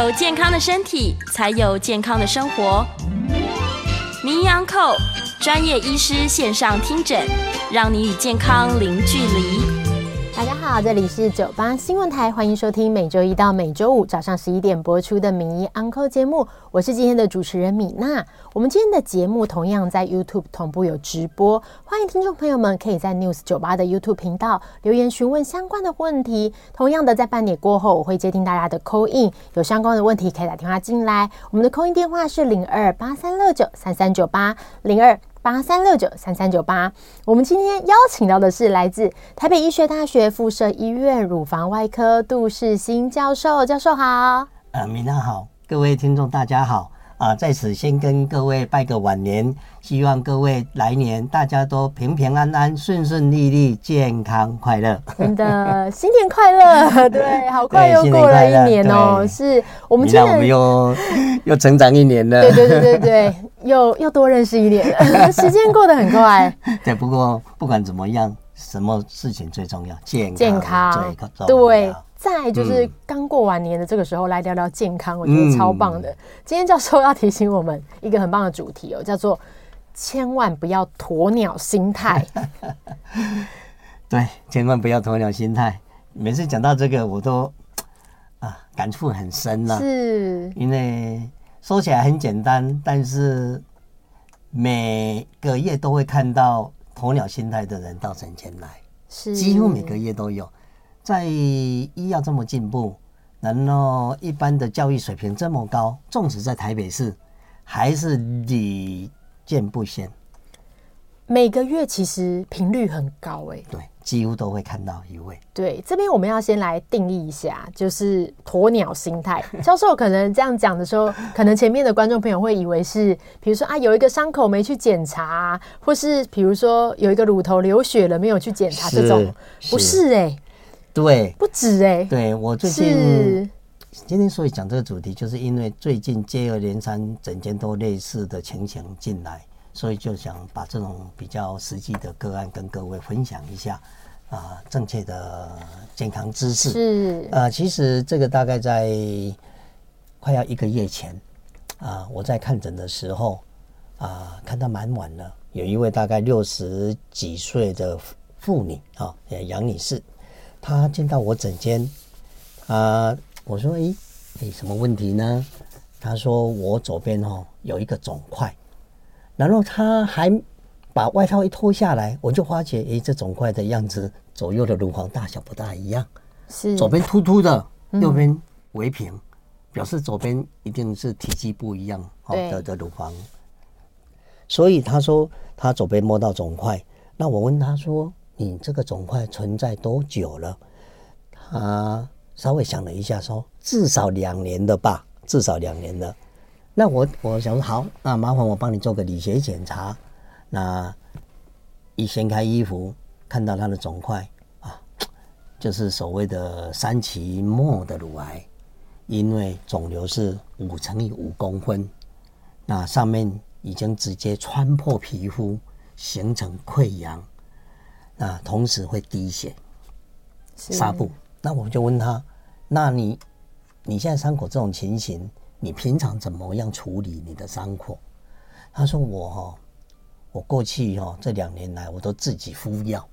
有健康的身体，才有健康的生活。名医昂寇专业医师线上听诊，让你与健康零距离。大家好，这里是九八新闻台，欢迎收听每周一到每周五早上十一点播出的《名医 Uncle》节目，我是今天的主持人米娜。我们今天的节目同样在 YouTube 同步有直播，欢迎听众朋友们可以在 News 九八的 YouTube 频道留言询问相关的问题。同样的，在半点过后，我会接听大家的 Call In，有相关的问题可以打电话进来。我们的 Call In 电话是零二八三六九三三九八零二。八三六九三三九八，我们今天邀请到的是来自台北医学大学附设医院乳房外科杜世新教授，教授好。呃，米娜好，各位听众大家好。啊，在此先跟各位拜个晚年，希望各位来年大家都平平安安、顺顺利利、健康快乐。真的，新年快乐！对，好快又过了一年哦。是我们今天我们又 又成长一年了。对对对对对，又又多认识一年了，时间过得很快。对，不过不管怎么样，什么事情最重要？健康健康对。在就是刚过完年的这个时候，来聊聊健康，我觉得超棒的。今天教授要提醒我们一个很棒的主题哦，叫做千万不要鸵鸟心态。对，千万不要鸵鸟心态。每次讲到这个，我都啊感触很深啊。是，因为说起来很简单，但是每个月都会看到鸵鸟心态的人到诊间来，是几乎每个月都有。在医药这么进步，然后一般的教育水平这么高，纵使在台北市，还是屡见不鲜。每个月其实频率很高哎、欸，对，几乎都会看到一位。对，这边我们要先来定义一下，就是鸵鸟心态。教授可能这样讲的时候，可能前面的观众朋友会以为是，比如说啊，有一个伤口没去检查，或是比如说有一个乳头流血了没有去检查，这种不是哎、欸。对，不止哎、欸。对，我最近今天所以讲这个主题，就是因为最近接二连三整间都类似的情形进来，所以就想把这种比较实际的个案跟各位分享一下啊、呃，正确的健康知识是啊、呃。其实这个大概在快要一个月前啊、呃，我在看诊的时候啊、呃，看到蛮晚了，有一位大概六十几岁的妇女啊，杨女士。他见到我诊间，啊，我说：“诶，诶，什么问题呢？”他说：“我左边哦有一个肿块。”然后他还把外套一脱下来，我就发觉，诶，这肿块的样子，左右的乳房大小不大一样，是左边凸凸的，右边微平，嗯、表示左边一定是体积不一样哦的的乳房。所以他说他左边摸到肿块，那我问他说。你这个肿块存在多久了？他稍微想了一下，说至少两年的吧，至少两年的。那我我想说好，那麻烦我帮你做个理学检查。那一掀开衣服，看到他的肿块啊，就是所谓的三期末的乳癌，因为肿瘤是五乘以五公分，那上面已经直接穿破皮肤，形成溃疡。啊，同时会滴血，纱布。那我就问他，那你你现在伤口这种情形，你平常怎么样处理你的伤口？他说我哈，我过去哈这两年来我都自己敷药，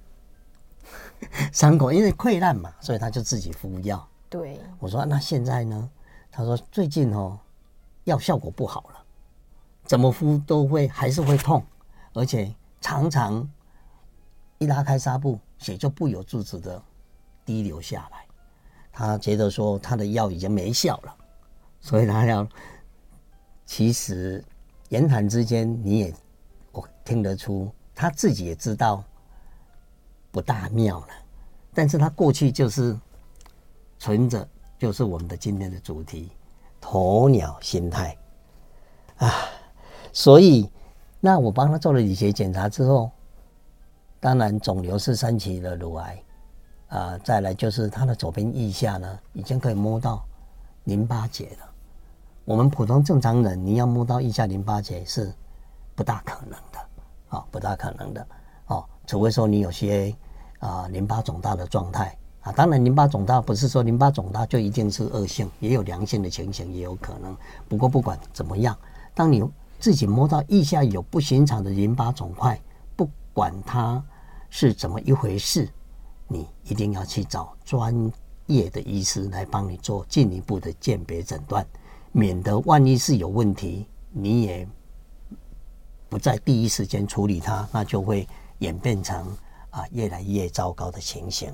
伤口因为溃烂嘛，所以他就自己敷药。对，我说那现在呢？他说最近哦，药效果不好了，怎么敷都会还是会痛，而且常常。一拉开纱布，血就不由自主的滴流下来。他觉得说他的药已经没效了，所以他要。其实言谈之间，你也我听得出，他自己也知道不大妙了。但是他过去就是存着，就是我们的今天的主题——鸵鸟心态啊。所以，那我帮他做了理学检查之后，当然肿瘤是三期的乳癌啊。再来就是他的左边腋下呢，已经可以摸到淋巴结了。我们普通正常人，你要摸到腋下淋巴结是不大可能的，啊，不大可能的，哦，除非说你有些啊淋巴肿大的状态啊。当然，淋巴肿大不是说淋巴肿大就一定是恶性，也有良性的情形，也有可能。不过不管怎么样，当你自己摸到腋下有不寻常的淋巴肿块，管它是怎么一回事，你一定要去找专业的医师来帮你做进一步的鉴别诊断。免得万一是有问题，你也不在第一时间处理它，那就会演变成啊越来越糟糕的情形。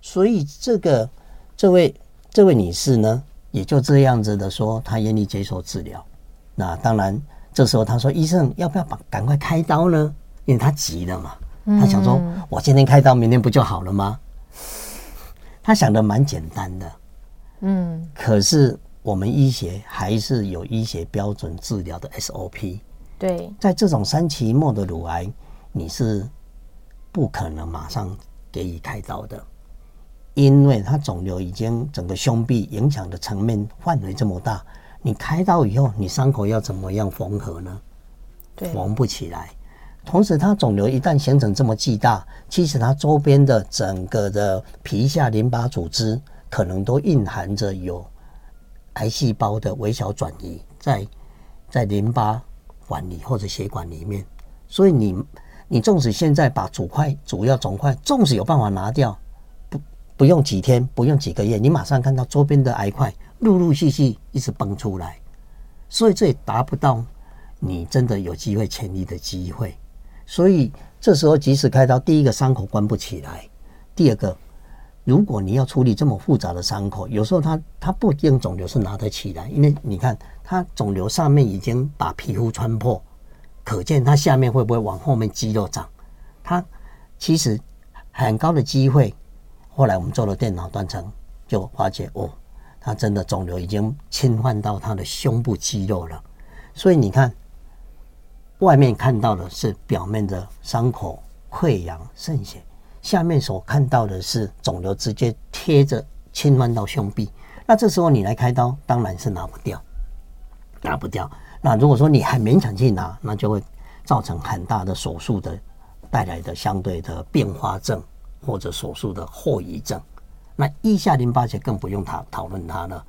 所以这个这位这位女士呢，也就这样子的说，她愿意接受治疗。那当然，这时候她说：“医生，要不要把赶快开刀呢？”因为他急了嘛，他想说：“我今天开刀，明天不就好了吗？”他想的蛮简单的，嗯，可是。我们医学还是有医学标准治疗的 SOP。对，在这种三期末的乳癌，你是不可能马上给予开刀的，因为它肿瘤已经整个胸壁影响的层面范围这么大，你开刀以后，你伤口要怎么样缝合呢？对，缝不起来。同时，它肿瘤一旦形成这么巨大，其实它周边的整个的皮下淋巴组织可能都蕴含着有。癌细胞的微小转移在在淋巴管里或者血管里面，所以你你纵使现在把主块主要肿块，纵使有办法拿掉，不不用几天，不用几个月，你马上看到周边的癌块陆陆续续一直蹦出来，所以这也达不到你真的有机会痊愈的机会。所以这时候即使开刀，第一个伤口关不起来，第二个。如果你要处理这么复杂的伤口，有时候它它不一定肿瘤是拿得起来，因为你看它肿瘤上面已经把皮肤穿破，可见它下面会不会往后面肌肉长？它其实很高的机会。后来我们做了电脑断层，就发觉哦，它真的肿瘤已经侵犯到它的胸部肌肉了。所以你看，外面看到的是表面的伤口溃疡渗血。下面所看到的是肿瘤直接贴着侵犯到胸壁，那这时候你来开刀当然是拿不掉，拿不掉。那如果说你还勉强去拿，那就会造成很大的手术的带来的相对的并发症或者手术的后遗症。那腋下淋巴结更不用讨讨论它了，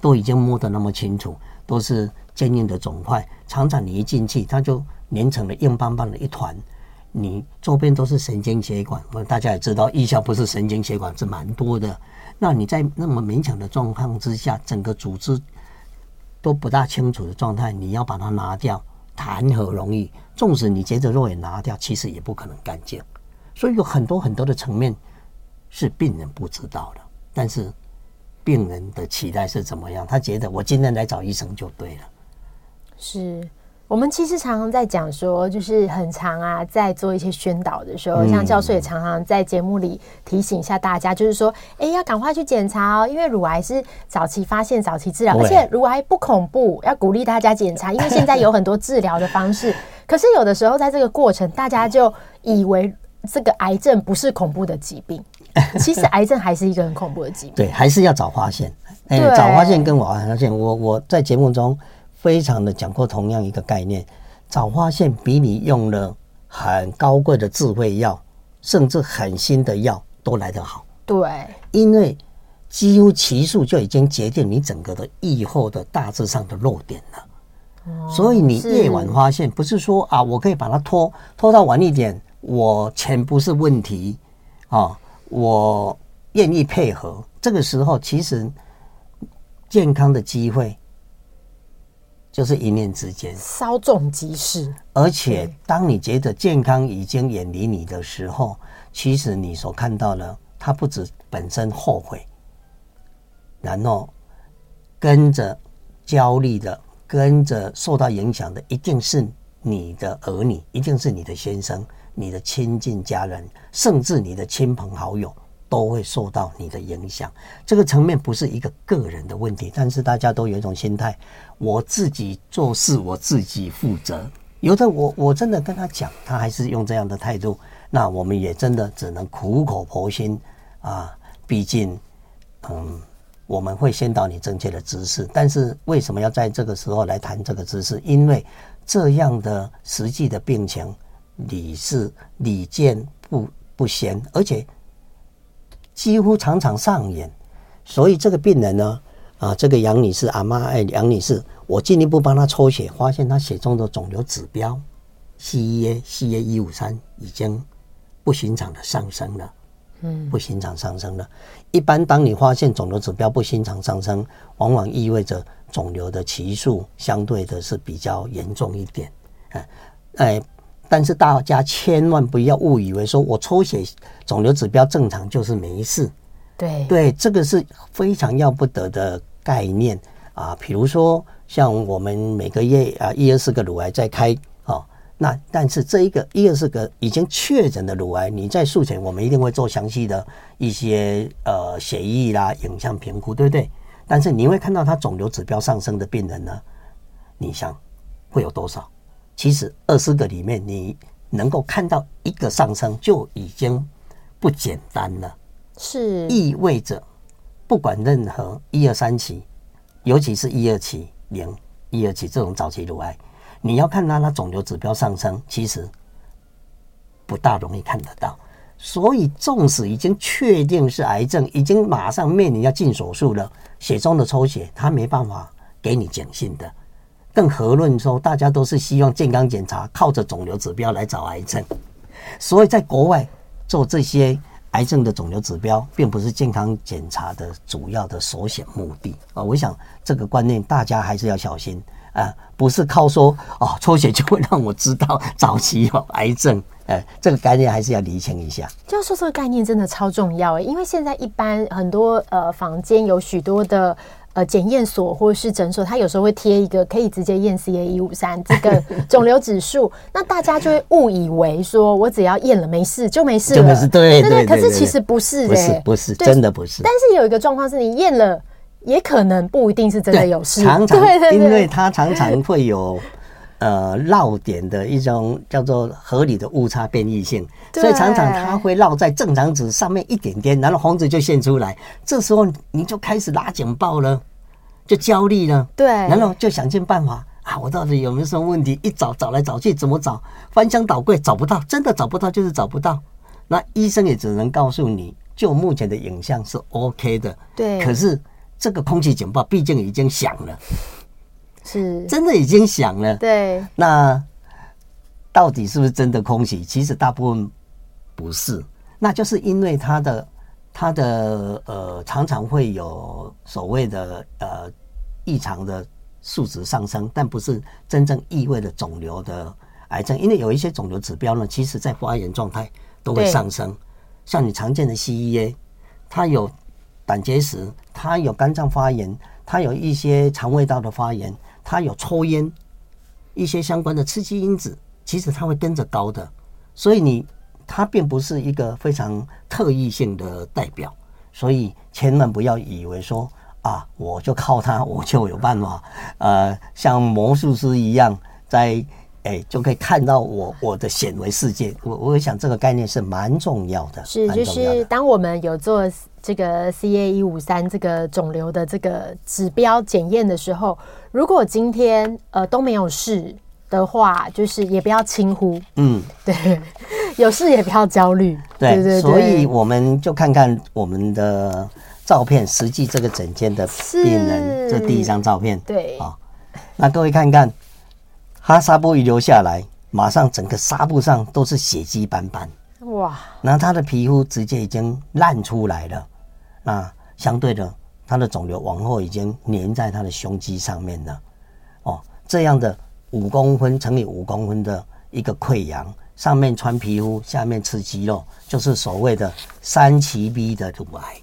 都已经摸得那么清楚，都是坚硬的肿块，常常你一进去它就粘成了硬邦邦的一团。你周边都是神经血管，我大家也知道，腋下不是神经血管是蛮多的。那你在那么勉强的状况之下，整个组织都不大清楚的状态，你要把它拿掉，谈何容易？纵使你接着肉眼拿掉，其实也不可能干净。所以有很多很多的层面是病人不知道的，但是病人的期待是怎么样？他觉得我今天来找医生就对了，是。我们其实常常在讲说，就是很常啊，在做一些宣导的时候，像教授也常常在节目里提醒一下大家，就是说，哎，要赶快去检查哦，因为乳癌是早期发现、早期治疗，而且乳癌不恐怖，要鼓励大家检查，因为现在有很多治疗的方式。可是有的时候，在这个过程，大家就以为这个癌症不是恐怖的疾病，其实癌症还是一个很恐怖的疾病。对，还是要早发现。哎，早发现跟晚发现，我我在节目中。非常的讲过同样一个概念，早发现比你用了很高贵的智慧药，甚至很新的药都来得好。对，因为几乎期数就已经决定你整个的预后的大致上的弱点了。哦，所以你夜晚发现，不是说啊，我可以把它拖拖到晚一点，我钱不是问题啊，我愿意配合。这个时候其实健康的机会。就是一念之间，稍纵即逝。而且，当你觉得健康已经远离你的时候，其实你所看到的，它不止本身后悔，然后跟着焦虑的、跟着受到影响的，一定是你的儿女，一定是你的先生、你的亲近家人，甚至你的亲朋好友。都会受到你的影响，这个层面不是一个个人的问题，但是大家都有一种心态，我自己做事我自己负责。有的我我真的跟他讲，他还是用这样的态度，那我们也真的只能苦口婆心啊。毕竟，嗯，我们会先导你正确的知识，但是为什么要在这个时候来谈这个知识？因为这样的实际的病情，你是屡见不不鲜，而且。几乎常常上演，所以这个病人呢，啊，这个杨女士阿妈哎，杨女士，我进一步帮她抽血，发现她血中的肿瘤指标 CEA CA 一五三已经不寻常的上升了，嗯，不寻常上升了。一般当你发现肿瘤指标不寻常上升，往往意味着肿瘤的期数相对的是比较严重一点，哎，哎。但是大家千万不要误以为说我抽血肿瘤指标正常就是没事，对对，这个是非常要不得的概念啊。比如说像我们每个月啊一二四个乳癌在开啊，那但是这一个一二四个已经确诊的乳癌，你在术前我们一定会做详细的一些呃血液啦、影像评估，对不对？但是你会看到他肿瘤指标上升的病人呢，你想会有多少？其实二十个里面，你能够看到一个上升就已经不简单了。是意味着，不管任何一二三期，尤其是一二期零一二期这种早期乳癌，你要看它它肿瘤指标上升，其实不大容易看得到。所以，纵使已经确定是癌症，已经马上面临要进手术了，血中的抽血它没办法给你警讯的。更何论说，大家都是希望健康检查，靠着肿瘤指标来找癌症，所以在国外做这些癌症的肿瘤指标，并不是健康检查的主要的首选目的啊。我想这个观念大家还是要小心啊，不是靠说哦抽血就会让我知道早期有癌症，哎，这个概念还是要厘清一下。教授，这个概念真的超重要诶，因为现在一般很多呃房间有许多的。呃，检验所或者是诊所，他有时候会贴一个可以直接验 CA 一五三这个 肿瘤指数，那大家就会误以为说我只要验了没事就没事了，就没事，对对。可是其实不是，不是不是，真的不是。但是有一个状况是你验了，也可能不一定是真的有事。常常，因为它常常会有。呃，绕点的一种叫做合理的误差变异性，所以常常它会绕在正常值上面一点点，然后红字就现出来，这时候你就开始拉警报了，就焦虑了，对，然后就想尽办法啊，我到底有没有什么问题？一找找来找去，怎么找？翻箱倒柜找不到，真的找不到就是找不到。那医生也只能告诉你，就目前的影像是 OK 的，对。可是这个空气警报毕竟已经响了。是真的已经想了，对。那到底是不是真的空袭？其实大部分不是，那就是因为它的它的呃常常会有所谓的呃异常的数值上升，但不是真正意味着肿瘤的癌症。因为有一些肿瘤指标呢，其实在发炎状态都会上升，像你常见的 CEA，它有胆结石，它有肝脏发炎，它有一些肠胃道的发炎。他有抽烟，一些相关的刺激因子，其实他会跟着高的，所以你他并不是一个非常特异性的代表，所以千万不要以为说啊，我就靠他，我就有办法，呃，像魔术师一样，在哎就可以看到我我的显微世界。我我想这个概念是蛮重要的，是就是当我们有做。这个 CA 一五三这个肿瘤的这个指标检验的时候，如果今天呃都没有事的话，就是也不要轻忽，嗯，对，有事也不要焦虑，对对对，所以我们就看看我们的照片，实际这个诊间的病人，这第一张照片，对，好，那各位看看，他纱布一留下来，马上整个纱布上都是血迹斑斑，哇，然后他的皮肤直接已经烂出来了。那相对的，他的肿瘤往后已经粘在他的胸肌上面了。哦，这样的五公分乘以五公分的一个溃疡，上面穿皮肤，下面吃肌肉，就是所谓的三期 B 的乳癌。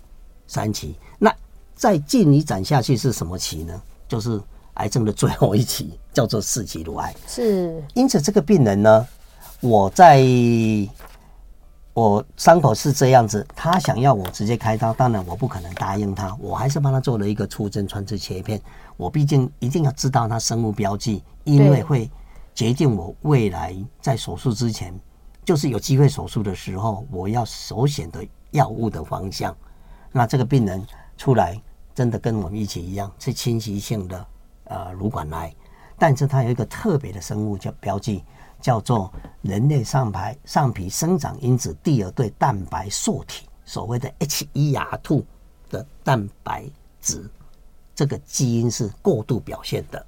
三期。那再进一展下去是什么期呢？就是癌症的最后一期，叫做四级乳癌。是，因此这个病人呢，我在我伤口是这样子，他想要我直接开刀，当然我不可能答应他，我还是帮他做了一个出针穿刺切片。我毕竟一定要知道他生物标记，因为会决定我未来在手术之前，就是有机会手术的时候，我要首选的药物的方向。那这个病人出来。真的跟我们一起一样是侵袭性的呃乳管癌，但是它有一个特别的生物叫标记，叫做人类上排上皮生长因子第二对蛋白受体，所谓的 HER2 的蛋白质，这个基因是过度表现的，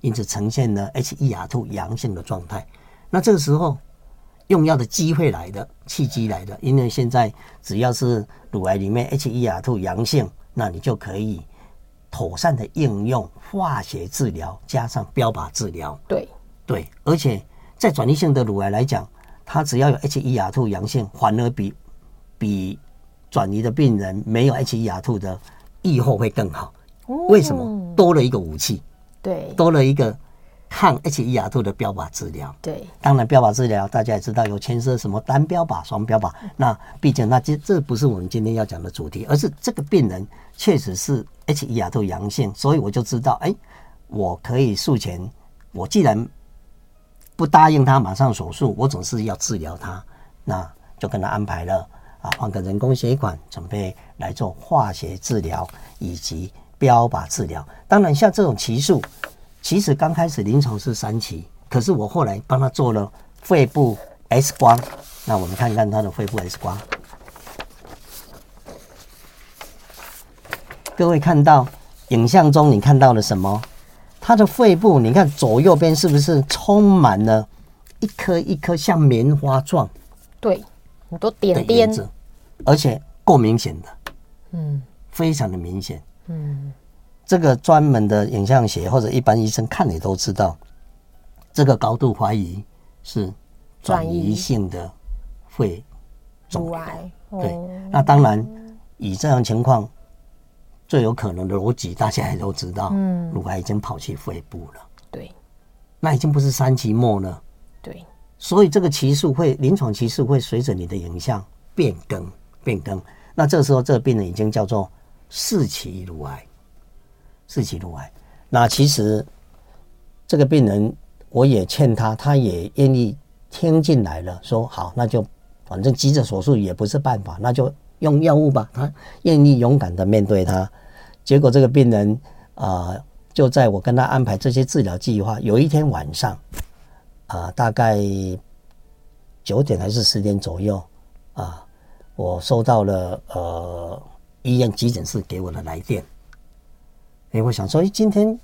因此呈现了 HER2 阳性的状态。那这个时候用药的机会来的契机来的，因为现在只要是乳癌里面 HER2 阳性。那你就可以妥善的应用化学治疗加上标靶治疗。对对，而且在转移性的乳癌来讲，它只要有 HER2 阳性，反而比比转移的病人没有 HER2 的预后会更好。为什么？多了一个武器。对，多了一个。抗 HER2 的标靶治疗，对，当然标靶治疗大家也知道有牵涉什么单标靶、双标靶。那毕竟那这这不是我们今天要讲的主题，而是这个病人确实是 HER2 阳性，所以我就知道，哎，我可以术前，我既然不答应他马上手术，我总是要治疗他，那就跟他安排了啊，换个人工血管，准备来做化学治疗以及标靶治疗。当然，像这种奇数。其实刚开始临床是三期，可是我后来帮他做了肺部 X 光，那我们看看他的肺部 X 光。各位看到影像中你看到了什么？他的肺部，你看左右边是不是充满了一颗一颗像棉花状？对，很多点点，而且够明显的，嗯，非常的明显，嗯。这个专门的影像学或者一般医生看你都知道，这个高度怀疑是转移性的肺肿癌。对，那当然以这样情况，最有可能的逻辑大家也都知道，嗯，乳癌已经跑去肺部了。对，那已经不是三期末了。对，所以这个期数会临床期数会随着你的影像变更变更。那这个时候这个病人已经叫做四期乳癌。四期乳癌，那其实这个病人我也劝他，他也愿意听进来了，说好，那就反正急着手术也不是办法，那就用药物吧。他愿意勇敢的面对他，结果这个病人啊、就在我跟他安排这些治疗计划，有一天晚上啊、大概九点还是十点左右啊、我收到了呃医院急诊室给我的来电。哎，我想说，哎，今天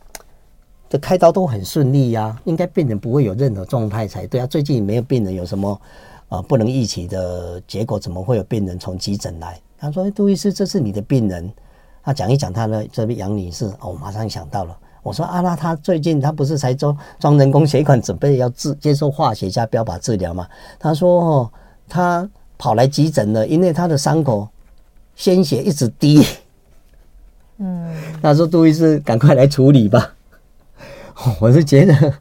的开刀都很顺利呀，应该病人不会有任何状态才对啊。最近没有病人有什么啊不能预期的结果，怎么会有病人从急诊来？他说：“杜医师，这是你的病人。”他讲一讲他的这位杨女士，哦，我马上想到了。我说：“啊，那他最近他不是才装装人工血管，准备要治接受化学加标靶治疗吗？”他说：“哦，他跑来急诊了，因为他的伤口鲜血一直滴。”嗯，他说：“杜医师，赶快来处理吧。”我是觉得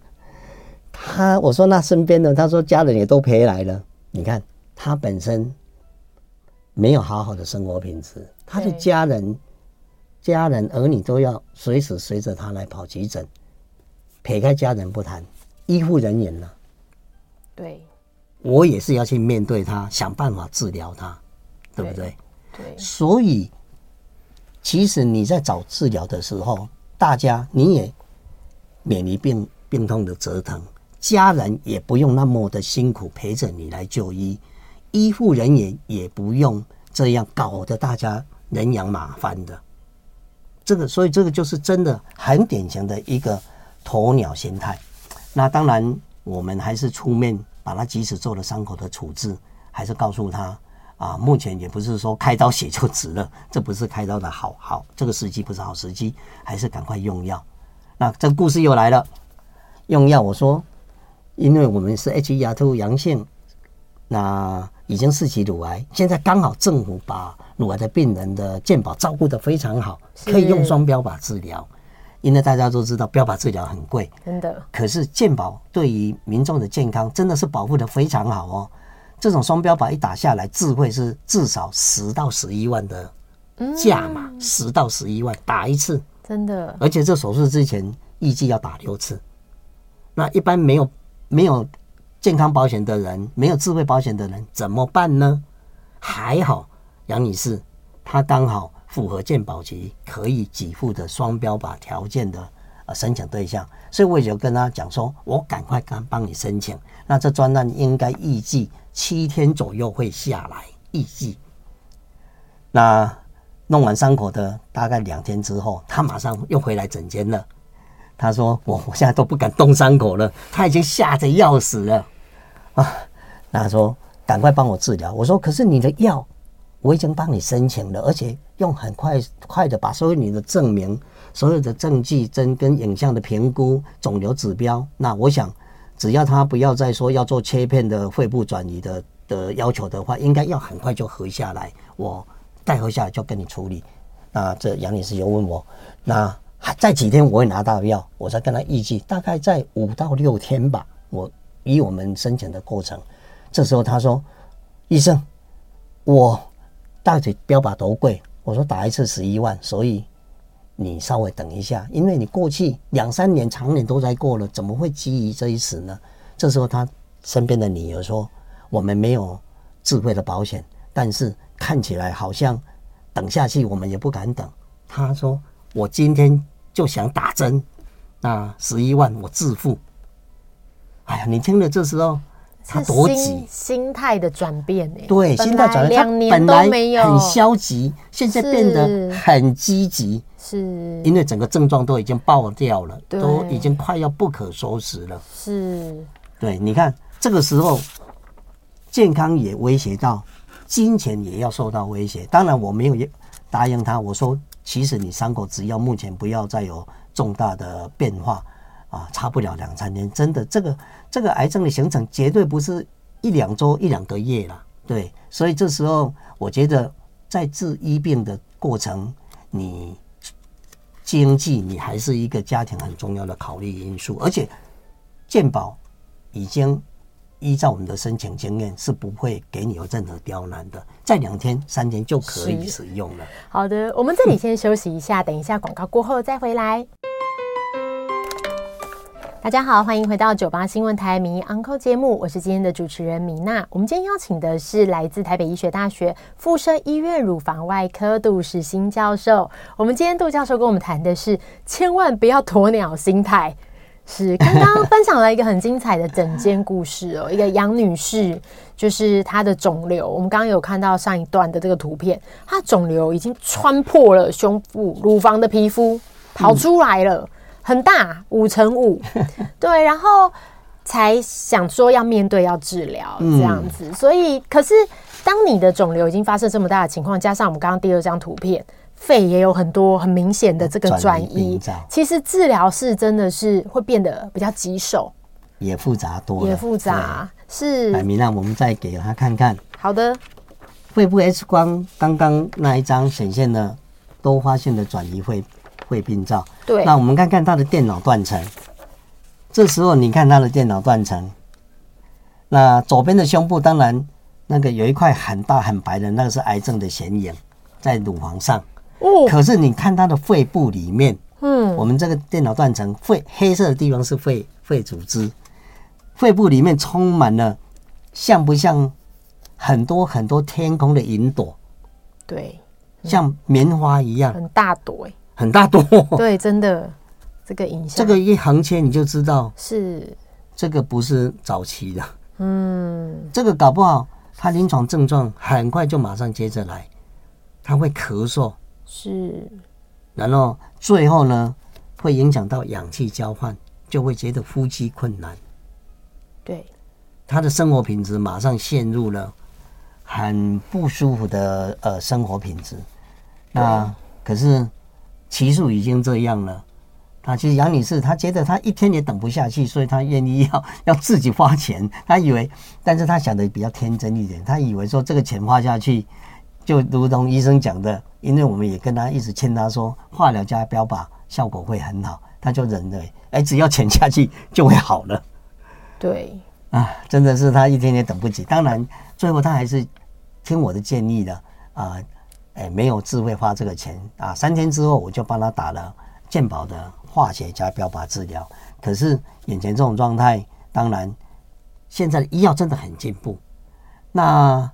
他，我说那身边的，他说家人也都陪来了。你看他本身没有好好的生活品质，他的家人、家人儿女都要随时随着他来跑急诊。撇开家人不谈，医护人员呢？对，我也是要去面对他，想办法治疗他，对不对？对，所以。其实你在找治疗的时候，大家你也免于病病痛的折腾，家人也不用那么的辛苦陪着你来就医，医护人员也不用这样搞得大家人仰马翻的。这个，所以这个就是真的很典型的一个鸵鸟心态。那当然，我们还是出面把他即使做了伤口的处置，还是告诉他。啊，目前也不是说开刀血就止了，这不是开刀的好好，这个时机不是好时机，还是赶快用药。那这个故事又来了，用药我说，因为我们是 HER2 阳性，那已经四期乳癌，现在刚好政府把乳癌的病人的健保照顾得非常好，可以用双标靶治疗。因为大家都知道标靶治疗很贵，真的。可是健保对于民众的健康真的是保护得非常好哦。这种双标靶一打下来，智慧是至少十到十一万的价码，十到十一万打一次，真的。而且这手术之前预计要打六次。那一般没有没有健康保险的人，没有智慧保险的人怎么办呢？还好杨女士她刚好。符合健保局可以给付的双标靶条件的呃申请对象，所以我也就跟他讲说，我赶快帮帮你申请。那这专案应该预计七天左右会下来，预计。那弄完伤口的大概两天之后，他马上又回来诊间了。他说：“我我现在都不敢动伤口了，他已经吓得要死了啊！”那他说：“赶快帮我治疗。”我说：“可是你的药。”我已经帮你申请了，而且用很快快的把所有你的证明、所有的证据、针跟影像的评估、肿瘤指标，那我想只要他不要再说要做切片的肺部转移的的要求的话，应该要很快就合下来。我带回下来就跟你处理。那这杨女士又问我，那还再几天我会拿到药？我再跟他预计大概在五到六天吧。我以我们申请的过程，这时候他说：“医生，我。”到底标靶多贵？我说打一次十一万，所以你稍微等一下，因为你过去两三年、常年都在过了，怎么会急于这一时呢？这时候他身边的女儿说：“我们没有智慧的保险，但是看起来好像等下去我们也不敢等。”他说：“我今天就想打针，那十一万我自付。”哎呀，你听了这时候。他多急，心态的转变呢？对，心态转变，他本来很消极，现在变得很积极，是因为整个症状都已经爆掉了，都已经快要不可收拾了。是，对，你看这个时候，健康也威胁到，金钱也要受到威胁。当然，我没有答应他，我说，其实你伤口只要目前不要再有重大的变化。啊，差不了两三年，真的，这个这个癌症的形成绝对不是一两周、一两个月了，对，所以这时候我觉得在治医病的过程，你经济你还是一个家庭很重要的考虑因素，而且健保已经依照我们的申请经验是不会给你有任何刁难的，在两天、三天就可以使用了。好的，我们这里先休息一下，等一下广告过后再回来。大家好，欢迎回到九八新闻台名医 Uncle 节目，我是今天的主持人米娜。我们今天邀请的是来自台北医学大学附设医院乳房外科杜世新教授。我们今天杜教授跟我们谈的是，千万不要鸵鸟心态。是刚刚分享了一个很精彩的整间故事哦，一个杨女士，就是她的肿瘤。我们刚刚有看到上一段的这个图片，她肿瘤已经穿破了胸部乳房的皮肤，跑出来了。很大，五乘五，对，然后才想说要面对要治疗这样子，嗯、所以可是当你的肿瘤已经发生这么大的情况，加上我们刚刚第二张图片，肺也有很多很明显的这个转移，其实治疗是真的是会变得比较棘手，也复杂多了，也复杂是。来，明娜，我们再给他看看。好的，肺部 X 光刚刚那一张显现了多发性的转移肺。肺病灶，对，那我们看看他的电脑断层。这时候你看他的电脑断层，那左边的胸部当然那个有一块很大很白的，那个是癌症的显影在乳房上。哦，可是你看他的肺部里面，嗯，我们这个电脑断层肺黑色的地方是肺肺组织，肺部里面充满了像不像很多很多天空的云朵？对，像棉花一样，很大朵哎。很大多，对，真的，这个影响，这个一横切你就知道是。这个不是早期的，嗯，这个搞不好他临床症状很快就马上接着来，他会咳嗽，是，然后最后呢会影响到氧气交换，就会觉得呼吸困难，对，他的生活品质马上陷入了很不舒服的呃生活品质，那可是。期数已经这样了，啊，其实杨女士她觉得她一天也等不下去，所以她愿意要要自己花钱。她以为，但是她想的比较天真一点，她以为说这个钱花下去，就如同医生讲的，因为我们也跟她一直劝她说，化疗加标靶效果会很好，她就认为，哎，只要钱下去就会好了。对，啊，真的是她一天也等不及。当然，最后她还是听我的建议的啊，哎，没有智慧花这个钱啊。三天之后，我就帮他打了健保的。化学加标靶治疗，可是眼前这种状态，当然现在的医药真的很进步。那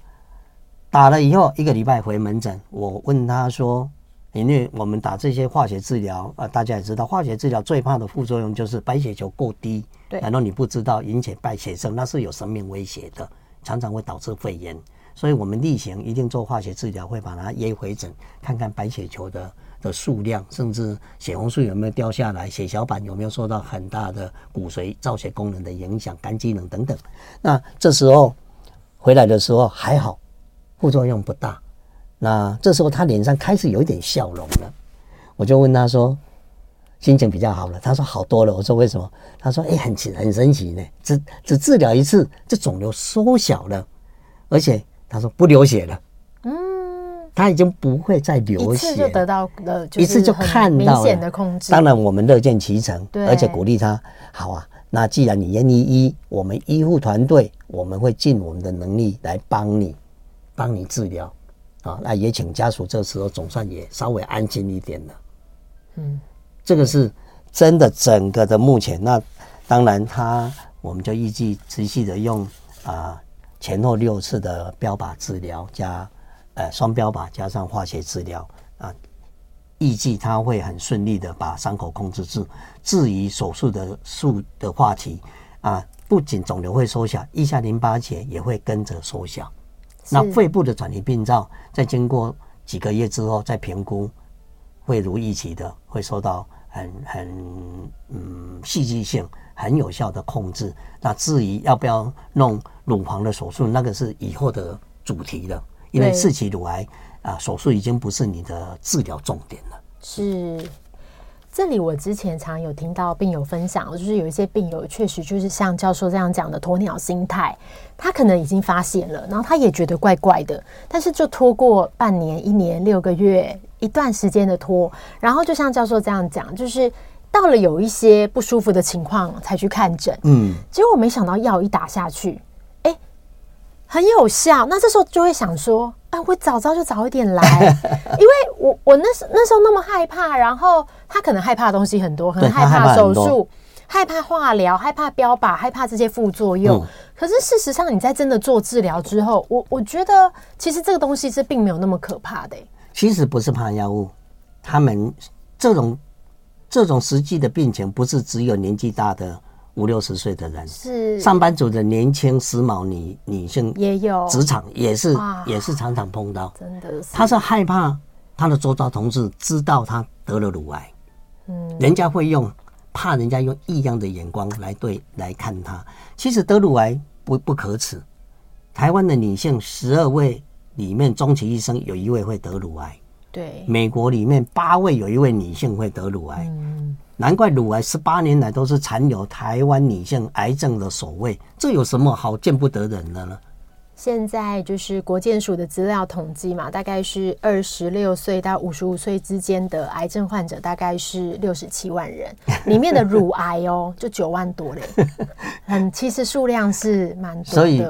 打了以后一个礼拜回门诊，我问他说：“因为我们打这些化学治疗啊，大家也知道，化学治疗最怕的副作用就是白血球过低，对，然后你不知道引起败血症，那是有生命威胁的，常常会导致肺炎。所以我们例行一定做化学治疗，会把它约回诊，看看白血球的。”的数量，甚至血红素有没有掉下来，血小板有没有受到很大的骨髓造血功能的影响，肝机能等等。那这时候回来的时候还好，副作用不大。那这时候他脸上开始有一点笑容了，我就问他说，心情比较好了。他说好多了。我说为什么？他说哎，很奇很神奇呢，只只治疗一次，这肿瘤缩小了，而且他说不流血了。他已经不会再流血，一次就得到了，一次就看到了明显的控制。当然，我们乐见其成，而且鼓励他。好啊，那既然你愿意医，我们医护团队我们会尽我们的能力来帮你，帮你治疗。啊，那也请家属这时候总算也稍微安心一点了。嗯，这个是真的，整个的目前那当然他我们就预计持续的用啊前后六次的标靶治疗加。呃，双标靶加上化学治疗啊，预计他会很顺利的把伤口控制住。至于手术的术的话题啊，不仅肿瘤会缩小，腋下淋巴结也会跟着缩小。那肺部的转移病灶，在经过几个月之后再评估，会如预期的，会受到很很嗯戏剧性、很有效的控制。那至于要不要弄乳房的手术，那个是以后的主题了。因为四期乳癌啊，手术已经不是你的治疗重点了。是，这里我之前常有听到病友分享，就是有一些病友确实就是像教授这样讲的鸵鸟心态，他可能已经发现了，然后他也觉得怪怪的，但是就拖过半年、一年、六个月一段时间的拖，然后就像教授这样讲，就是到了有一些不舒服的情况才去看诊。嗯，结果我没想到药一打下去。很有效，那这时候就会想说，啊，我早知道就早一点来，因为我我那时那时候那么害怕，然后他可能害怕的东西很多，很害怕手术，害怕化疗，害怕标靶，害怕这些副作用。嗯、可是事实上，你在真的做治疗之后，我我觉得其实这个东西是并没有那么可怕的。其实不是怕药物，他们这种这种实际的病情，不是只有年纪大的。五六十岁的人。是。上班族的年轻时髦女女性也有，职场也是也是常常碰到，真的是。他是害怕他的周遭同事知道他得了乳癌，嗯，人家会用怕人家用异样的眼光来对来看他。其实得乳癌不不可耻，台湾的女性十二位里面终其一生有一位会得乳癌，对，美国里面八位有一位女性会得乳癌，嗯。难怪乳癌十八年来都是残留台湾女性癌症的首位，这有什么好见不得人的呢？现在就是国健署的资料统计嘛，大概是二十六岁到五十五岁之间的癌症患者大概是六十七万人，里面的乳癌哦就九万多嘞，很其实数量是蛮多的。所以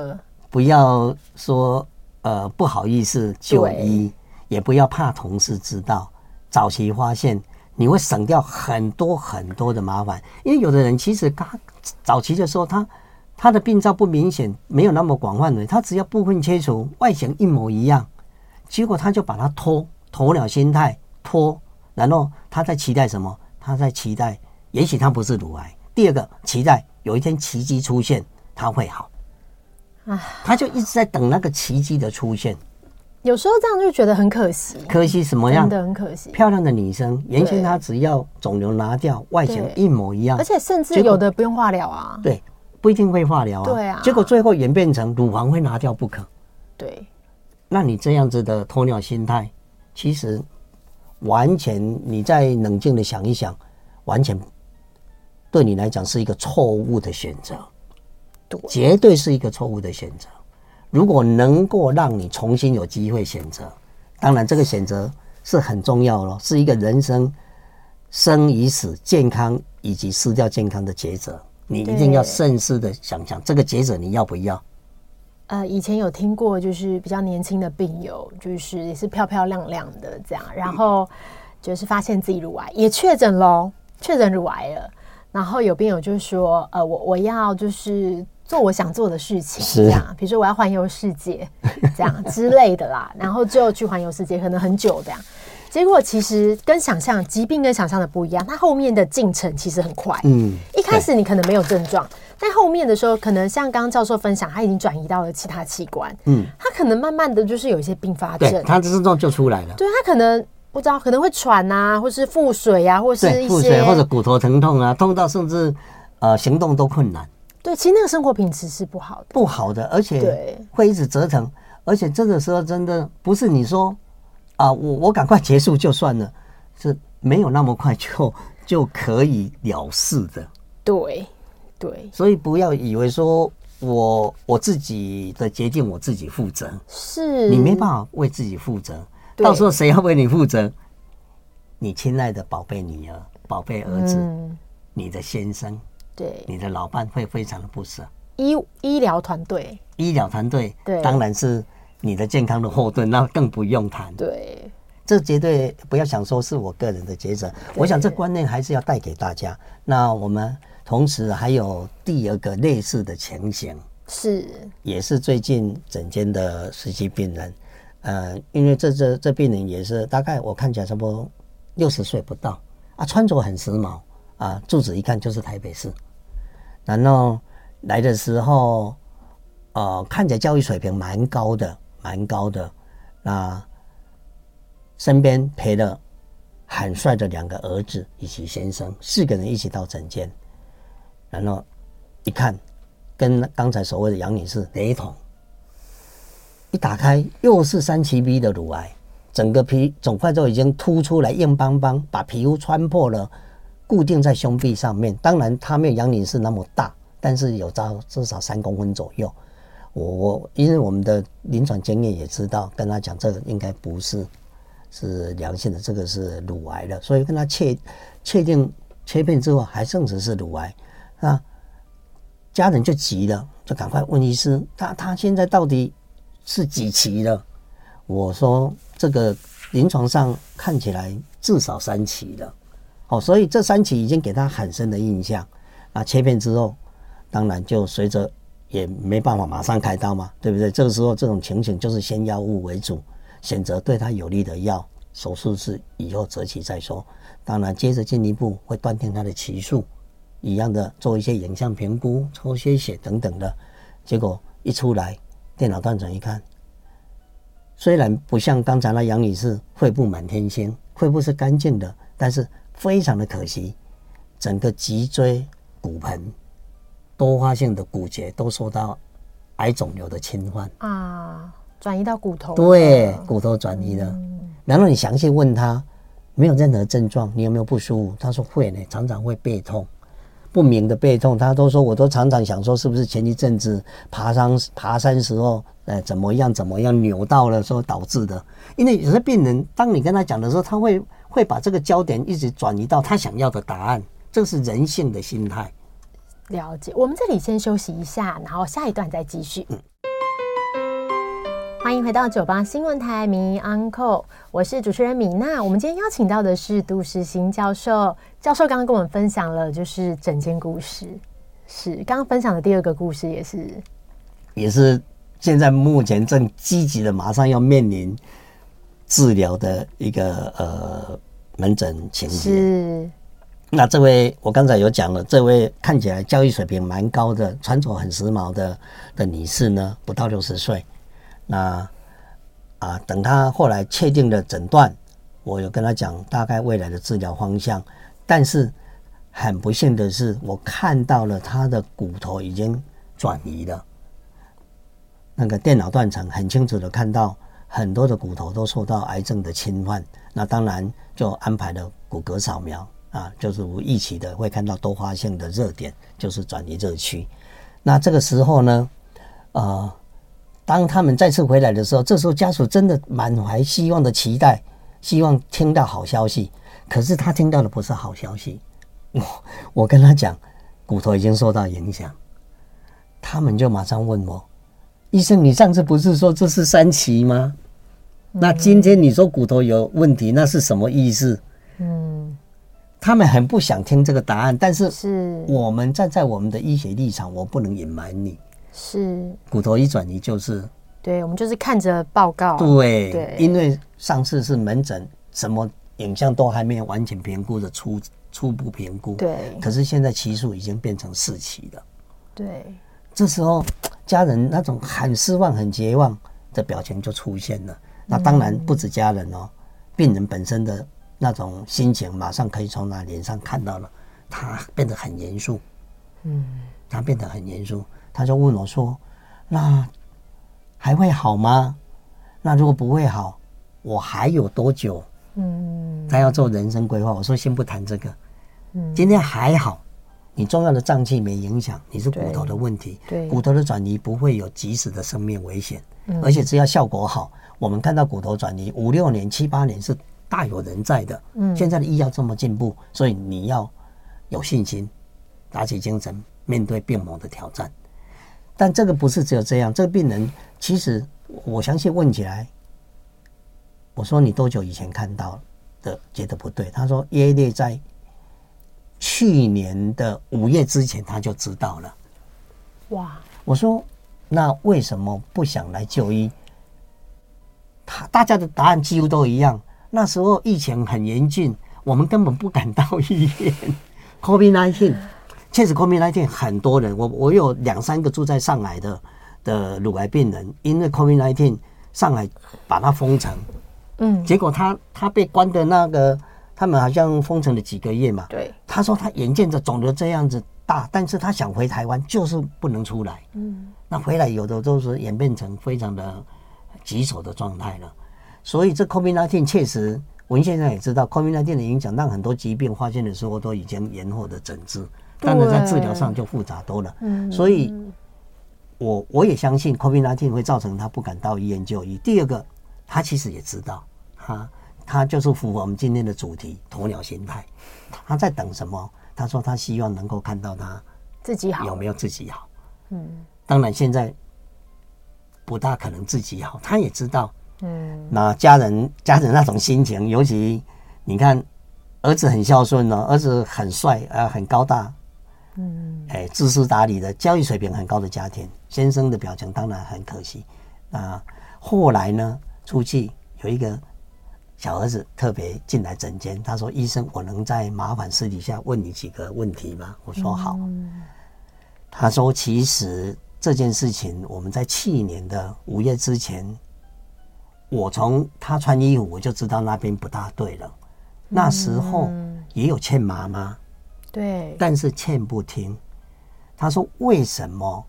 不要说呃不好意思就医，也不要怕同事知道，早期发现。你会省掉很多很多的麻烦，因为有的人其实他早期的时候，他他的病灶不明显，没有那么广泛的，他只要部分切除，外形一模一样，结果他就把它拖，鸵鸟心态拖，然后他在期待什么？他在期待，也许他不是乳癌。第二个期待有一天奇迹出现，他会好，啊，他就一直在等那个奇迹的出现。有时候这样就觉得很可惜，可惜什么样？真的很可惜。漂亮的女生，原先她只要肿瘤拿掉，外形一模一样，而且甚至有的不用化疗啊。对，不一定会化疗啊。对啊。结果最后演变成乳房会拿掉不可。对。那你这样子的鸵鸟心态，其实完全你再冷静的想一想，完全对你来讲是一个错误的选择，对，绝对是一个错误的选择。如果能够让你重新有机会选择，当然这个选择是很重要咯，是一个人生生与死、健康以及失掉健康的抉择。你一定要慎思的想想，这个抉择你要不要？呃，以前有听过，就是比较年轻的病友，就是也是漂漂亮亮的这样，然后就是发现自己乳癌，也确诊喽，确诊乳癌了。然后有病友就说，呃，我我要就是做我想做的事情，这样，比如说我要环游世界，这样之类的啦。然后就去环游世界，可能很久这样。结果其实跟想象疾病跟想象的不一样，它后面的进程其实很快。嗯，一开始你可能没有症状，但后面的时候，可能像刚刚教授分享，他已经转移到了其他器官。嗯，他可能慢慢的就是有一些并发症，他的症状就出来了。对，他可能不知道，可能会喘啊，或是腹水啊，或是一些腹水或者骨头疼痛啊，痛到甚至呃行动都困难。对，其实那个生活品质是不好的，不好的，而且会一直折腾，而且这个时候真的不是你说。啊，我我赶快结束就算了，是没有那么快就就可以了事的。对对，所以不要以为说我我自己的决定我自己负责，是。你没办法为自己负责，到时候谁要为你负责？你亲爱的宝贝女儿、宝贝儿子、嗯、你的先生，对，你的老伴会非常的不舍。医医疗团队，医疗团队，对，当然是。你的健康的后盾，那更不用谈。对，这绝对不要想说是我个人的抉择。我想这观念还是要带给大家。那我们同时还有第二个类似的情形，是也是最近诊间的实际病人。呃，因为这这这病人也是大概我看起来差不多六十岁不到啊，穿着很时髦啊，住址一看就是台北市。然后来的时候，呃，看起来教育水平蛮高的。蛮高的，那身边陪了很帅的两个儿子以及先生，四个人一起到诊间，然后一看，跟刚才所谓的杨女士雷同，一打开又是三七 B 的乳癌，整个皮肿块都已经凸出来，硬邦邦，把皮肤穿破了，固定在胸壁上面。当然，它没有杨女士那么大，但是有到至少三公分左右。我我因为我们的临床经验也知道，跟他讲这个应该不是是良性的，这个是乳癌的，所以跟他确确定切片之后还证实是乳癌，那家人就急了，就赶快问医师，他他现在到底是几期了？我说这个临床上看起来至少三期了，哦，所以这三期已经给他很深的印象。那切片之后，当然就随着。也没办法马上开刀嘛，对不对？这个时候这种情形就是先药物为主，选择对他有利的药，手术是以后择期再说。当然，接着进一步会断定他的期数，一样的做一些影像评估、抽些血等等的。结果一出来，电脑断层一看，虽然不像刚才那杨女士肺部满天星，肺部是干净的，但是非常的可惜，整个脊椎骨盆。多发性的骨节都受到癌肿瘤的侵犯啊，转移到骨头，对，骨头转移了。嗯、然后你详细问他，没有任何症状，你有没有不舒服？他说会呢，常常会背痛，不明的背痛。他都说，我都常常想说，是不是前一阵子爬山爬山时候，呃，怎么样怎么样扭到了，所导致的。因为有些病人，当你跟他讲的时候，他会会把这个焦点一直转移到他想要的答案，这是人性的心态。了解，我们这里先休息一下，然后下一段再继续。嗯、欢迎回到九八新闻台迷 Uncle，我是主持人米娜。我们今天邀请到的是杜世新教授，教授刚刚跟我们分享了就是整间故事，是刚刚分享的第二个故事，也是也是现在目前正积极的马上要面临治疗的一个呃门诊情节。是。那这位我刚才有讲了，这位看起来教育水平蛮高的、穿着很时髦的的女士呢，不到六十岁。那啊，等她后来确定了诊断，我有跟她讲大概未来的治疗方向。但是很不幸的是，我看到了她的骨头已经转移了。那个电脑断层很清楚的看到很多的骨头都受到癌症的侵犯。那当然就安排了骨骼扫描。啊，就是无预期的会看到多发性的热点，就是转移热区。那这个时候呢，呃，当他们再次回来的时候，这时候家属真的满怀希望的期待，希望听到好消息。可是他听到的不是好消息。我我跟他讲，骨头已经受到影响。他们就马上问我：“医生，你上次不是说这是三期吗？那今天你说骨头有问题，那是什么意思？”嗯，他们很不想听这个答案，但是是我们站在我们的医学立场，我不能隐瞒你。是骨头一转移就是，对，我们就是看着报告。对对，因为上次是门诊，什么影像都还没有完全评估的初初步评估。对，可是现在期数已经变成四期了。对。这时候，家人那种很失望、很绝望的表情就出现了。那当然不止家人哦，病人本身的那种心情，马上可以从他脸上看到了，他变得很严肃。嗯，他变得很严肃，他就问我说：“那还会好吗？那如果不会好，我还有多久？”嗯，他要做人生规划。我说：“先不谈这个，嗯，今天还好。”你重要的脏器没影响，你是骨头的问题。对，骨头的转移不会有即时的生命危险，而且只要效果好，我们看到骨头转移五六年、七八年是大有人在的。嗯，现在的医药这么进步，所以你要有信心，打起精神面对病魔的挑战。但这个不是只有这样，这个病人其实我相信问起来，我说你多久以前看到的觉得不对？他说耶列在。去年的五月之前他就知道了，哇！我说，那为什么不想来就医？他大家的答案几乎都一样。那时候疫情很严峻，我们根本不敢到医院。COVID-19，确实 COVID-19 很多人，我我有两三个住在上海的的乳癌病人，因为 COVID-19 上海把它封城，嗯，结果他他被关的那个。他们好像封城了几个月嘛。对。他说他眼见着肿瘤这样子大，但是他想回台湾，就是不能出来。嗯。那回来有的都是演变成非常的棘手的状态了。所以这 COVID-19 确实，文献上也知道，COVID-19 的影响让很多疾病发现的时候都已经延后的诊治，当然在治疗上就复杂多了。嗯。所以我我也相信 COVID-19 会造成他不敢到医院就医。第二个，他其实也知道他。他就是符合我们今天的主题“鸵鸟心态”。他在等什么？他说他希望能够看到他自己好，有没有自己好？嗯，当然现在不大可能自己好。他也知道，嗯，那家人家人那种心情，尤其你看，儿子很孝顺呢，儿子很帅，呃，很高大，嗯，哎，知书达理的，教育水平很高的家庭。先生的表情当然很可惜。啊，后来呢，出去有一个。小儿子特别进来诊间，他说：“医生，我能在麻烦私底下问你几个问题吗？”我说：“好。”他说：“其实这件事情，我们在去年的五月之前，我从他穿衣服我就知道那边不大对了。那时候也有劝妈妈，对，但是劝不听。他说：‘为什么？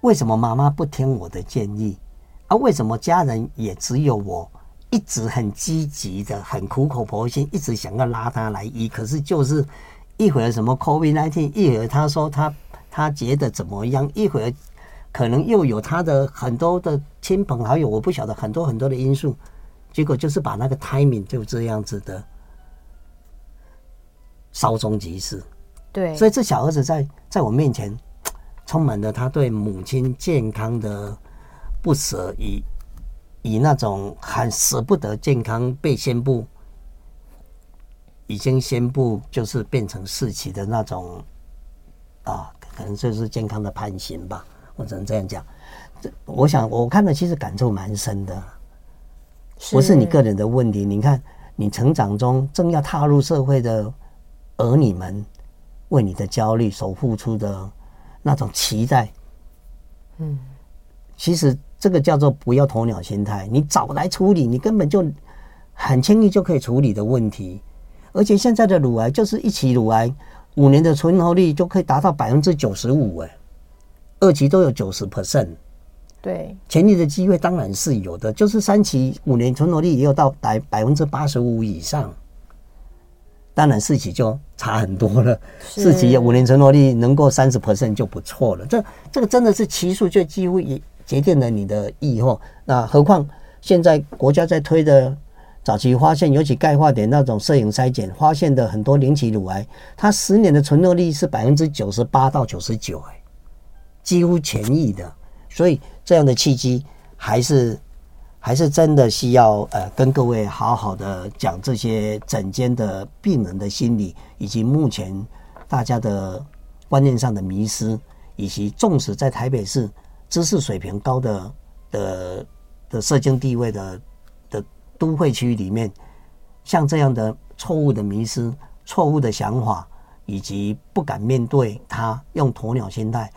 为什么妈妈不听我的建议？啊？为什么家人也只有我？’”一直很积极的，很苦口婆心，一直想要拉他来医，可是就是一会儿什么 COVID-19，一会儿他说他他觉得怎么样，一会儿可能又有他的很多的亲朋好友，我不晓得很多很多的因素，结果就是把那个 timing 就这样子的稍纵即逝。对，所以这小儿子在在我面前充满了他对母亲健康的不舍与。以那种很舍不得健康被宣布，已经宣布就是变成四期的那种，啊，可能就是健康的判刑吧，我只能这样讲。这我想我看了其实感触蛮深的，不是你个人的问题。你看你成长中正要踏入社会的儿女们，为你的焦虑所付出的那种期待，嗯，其实。这个叫做不要鸵鸟心态，你早来处理，你根本就很轻易就可以处理的问题。而且现在的乳癌就是一期乳癌，五年的存活率就可以达到百分之九十五，哎，二期都有九十 percent。对，前期的机会当然是有的，就是三期五年存活率也有到百百分之八十五以上。当然四期就差很多了。四期五年存活率能够三十 percent 就不错了。这这个真的是期数就几乎也决定了你的以后。那何况现在国家在推的早期发现，尤其钙化点那种摄影筛检发现的很多零期乳癌，它十年的存活率是百分之九十八到九十九，哎，几乎痊愈的。所以这样的契机还是。还是真的需要呃，跟各位好好的讲这些诊间的病人的心理，以及目前大家的观念上的迷失，以及纵使在台北市知识水平高的的的社经地位的的都会区里面，像这样的错误的迷失、错误的想法，以及不敢面对它，用鸵鸟心态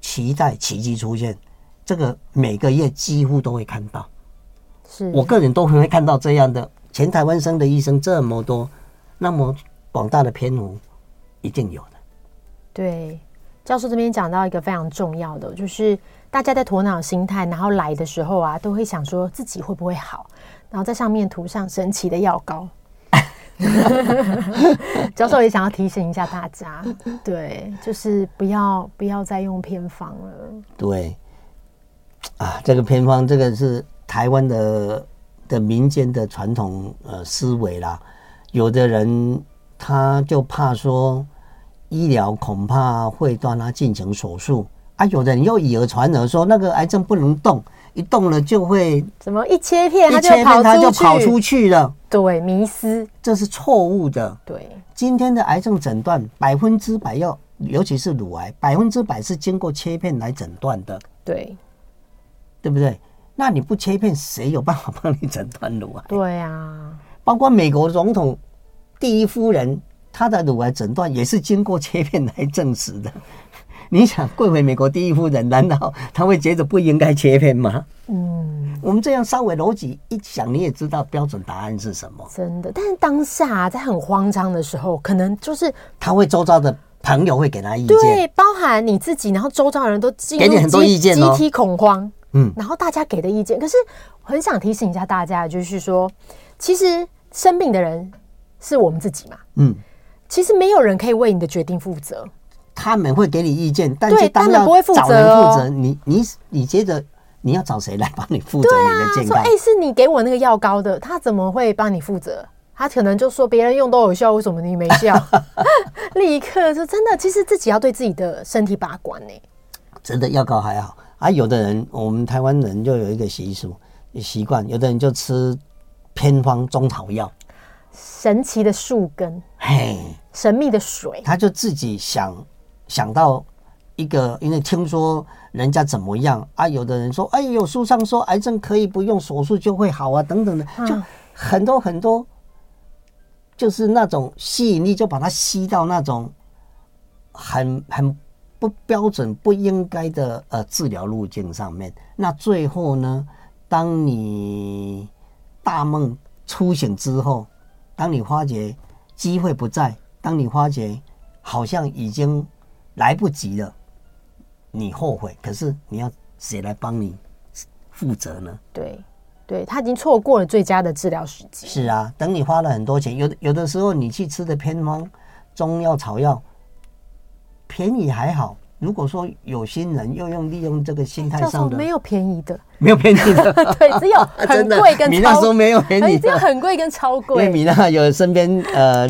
期待奇迹出现，这个每个月几乎都会看到。是我个人都会看到这样的，前台湾生的医生这么多，那么广大的篇幅，一定有的。对，教授这边讲到一个非常重要的，就是大家在鸵鸟心态，然后来的时候啊，都会想说自己会不会好，然后在上面涂上神奇的药膏。教授也想要提醒一下大家，对，就是不要不要再用偏方了。对，啊，这个偏方，这个是。台湾的的民间的传统呃思维啦，有的人他就怕说医疗恐怕会让他进行手术啊，有的人又以讹传讹说那个癌症不能动，一动了就会怎么一切片一切片它就跑出去了，对，迷失，这是错误的。对，今天的癌症诊断百分之百要，尤其是乳癌，百分之百是经过切片来诊断的，对，对不对？那你不切片，谁有办法帮你诊断乳癌？对啊，包括美国总统第一夫人，她的乳癌诊断也是经过切片来证实的。你想，贵为美国第一夫人，难道他会觉得不应该切片吗？嗯，我们这样稍微逻辑一想，你也知道标准答案是什么。真的，但是当下在很慌张的时候，可能就是他会周遭的朋友会给他意见，对，包含你自己，然后周遭的人都给你很多意见，集体恐慌。嗯，然后大家给的意见，可是很想提醒一下大家，就是说，其实生病的人是我们自己嘛。嗯，其实没有人可以为你的决定负责。他们会给你意见，但是他们不会负责哦。你你你接着你要找谁来帮你负责你的健康？说哎，是你给我那个药膏的，他怎么会帮你负责？他可能就说别人用都有效，为什么你没效？立刻就真的，其实自己要对自己的身体把关呢。真的药膏还好。啊，有的人，我们台湾人就有一个习俗、习惯，有的人就吃偏方中草药，神奇的树根，嘿，神秘的水，他就自己想想到一个，因为听说人家怎么样啊，有的人说，哎呦，书上说癌症可以不用手术就会好啊，等等的，就很多很多，就是那种吸引力，就把它吸到那种很很。不标准、不应该的呃治疗路径上面，那最后呢，当你大梦初醒之后，当你发觉机会不在，当你发觉好像已经来不及了，你后悔，可是你要谁来帮你负责呢？对，对他已经错过了最佳的治疗时机。是啊，等你花了很多钱，有的有的时候你去吃的偏方、中药、草药。便宜还好，如果说有心人又用利用这个心态上的，没有便宜的，没有便宜的，对，只有 很贵跟超。米娜说没有便宜，只有很贵跟超贵。因为米娜有身边呃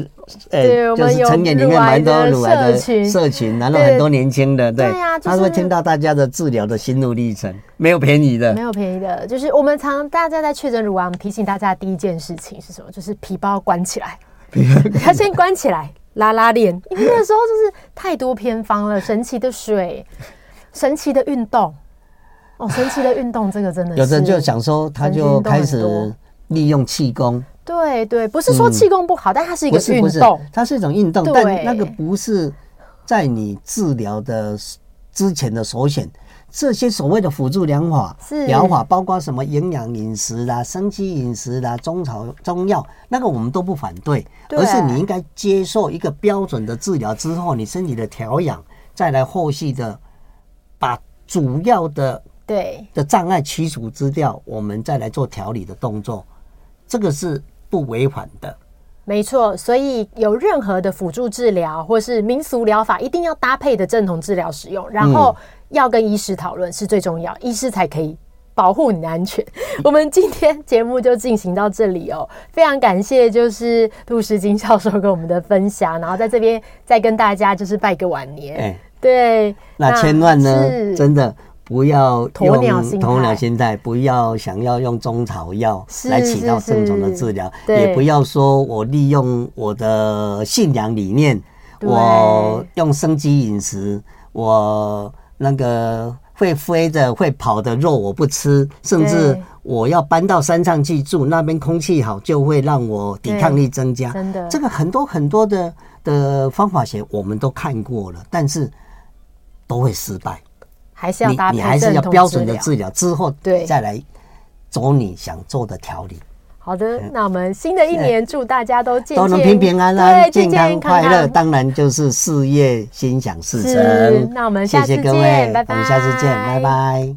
呃，就是成年里面蛮多乳癌的社群，然后很多年轻的，对呀，他会听到大家的治疗的心路历程，没有便宜的，没有便宜的，就是我们常大家在确诊乳癌，我们提醒大家的第一件事情是什么？就是皮包关起来，他先关起来。拉拉链，因为那时候就是太多偏方了。神奇的水，神奇的运动，哦，神奇的运动，这个真的是。有的人就想说，他就开始利用气功。对对，不是说气功不好，嗯、但它是一个运动，不是不是，它是一种运动，但那个不是在你治疗的之前的首选。这些所谓的辅助疗法、疗法，包括什么营养饮食啦、生机饮食啦、中草中药，那个我们都不反对，而是你应该接受一个标准的治疗之后，你身体的调养，再来后续的把主要的对。的障碍驱除之掉，我们再来做调理的动作，这个是不违反的。没错，所以有任何的辅助治疗或是民俗疗法，一定要搭配的正统治疗使用，然后要跟医师讨论是最重要，医师才可以保护你的安全。我们今天节目就进行到这里哦，非常感谢就是杜诗金教授跟我们的分享，然后在这边再跟大家就是拜个晚年。欸、对，那千万呢，真的。不要用鸵鸟心态，不要想要用中草药来起到正统的治疗，也不要说我利用我的信仰理念，我用生机饮食，我那个会飞的、会跑的肉我不吃，甚至我要搬到山上去住，那边空气好，就会让我抵抗力增加。真的，这个很多很多的的方法学我们都看过了，但是都会失败。还是要搭配，你还是要标准的治疗之后，对，再来走你想做的调理。好的，那我们新的一年祝大家都都能平平安安、健康快乐，当然就是事业心想事成。那我们下次见，谢谢各位，拜拜。我们下次见，拜拜。